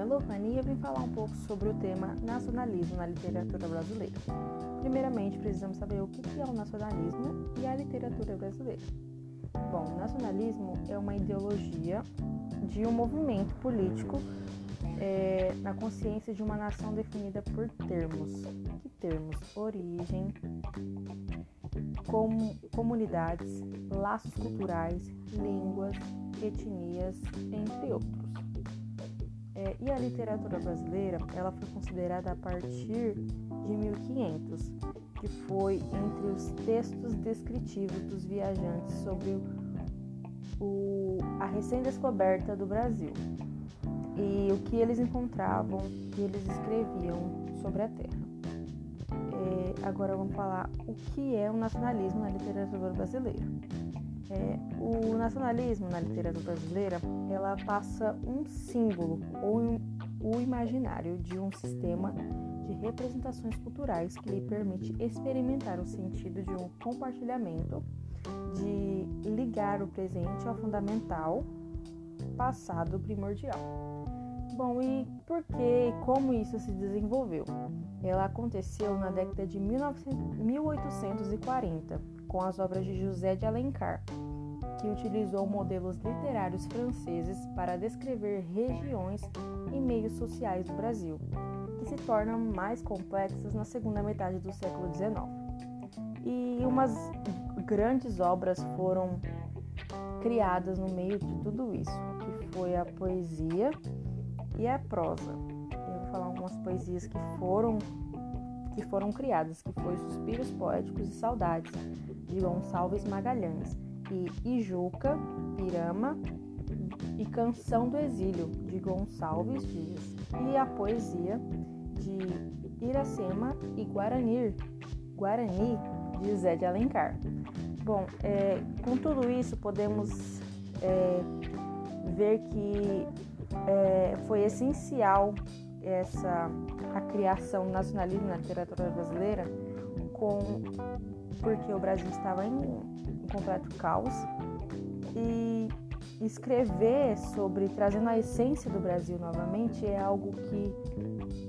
eu vim falar um pouco sobre o tema nacionalismo na literatura brasileira. Primeiramente, precisamos saber o que é o nacionalismo e a literatura brasileira. Bom, nacionalismo é uma ideologia de um movimento político é, na consciência de uma nação definida por termos. Que termos? Origem, com, comunidades, laços culturais, línguas, etnias, entre outros. É, e a literatura brasileira, ela foi considerada a partir de 1500, que foi entre os textos descritivos dos viajantes sobre o, a recém-descoberta do Brasil e o que eles encontravam e eles escreviam sobre a terra. É, agora vamos falar o que é o nacionalismo na literatura brasileira. É, o nacionalismo na literatura brasileira ela passa um símbolo ou um, o imaginário de um sistema de representações culturais que lhe permite experimentar o sentido de um compartilhamento, de ligar o presente ao fundamental, passado primordial. Bom, e por que e como isso se desenvolveu? Ela aconteceu na década de 1900, 1840, com as obras de José de Alencar, que utilizou modelos literários franceses para descrever regiões e meios sociais do Brasil, que se tornam mais complexas na segunda metade do século XIX. E umas grandes obras foram criadas no meio de tudo isso, que foi a poesia e a prosa. Eu vou falar algumas poesias que foram que foram criadas, que foi Suspiros Poéticos e Saudades, de Gonçalves Magalhães, e Ijuca, Pirama e Canção do Exílio, de Gonçalves Dias, e a poesia de Iracema e Guarani, Guarani de Zé de Alencar. Bom, é, com tudo isso podemos é, ver que é, foi essencial essa a criação do nacionalismo na literatura brasileira com porque o Brasil estava em um completo caos e escrever sobre trazendo a essência do Brasil novamente é algo que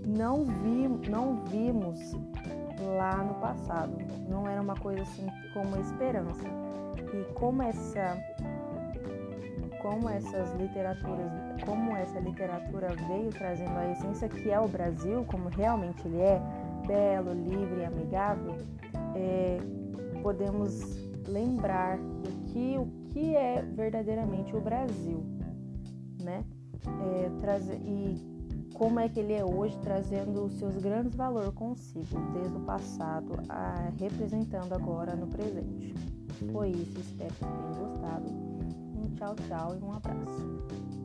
não vi, não vimos lá no passado. Não era uma coisa assim como esperança. E como essa como essas literaturas, como essa literatura veio trazendo a essência que é o Brasil, como realmente ele é, belo, livre, amigável, é, podemos lembrar do que o que é verdadeiramente o Brasil, né? É, trazer, e como é que ele é hoje, trazendo os seus grandes valores consigo, desde o passado, a, representando agora no presente. Foi isso, espero que tenham gostado. Tchau, tchau e um abraço.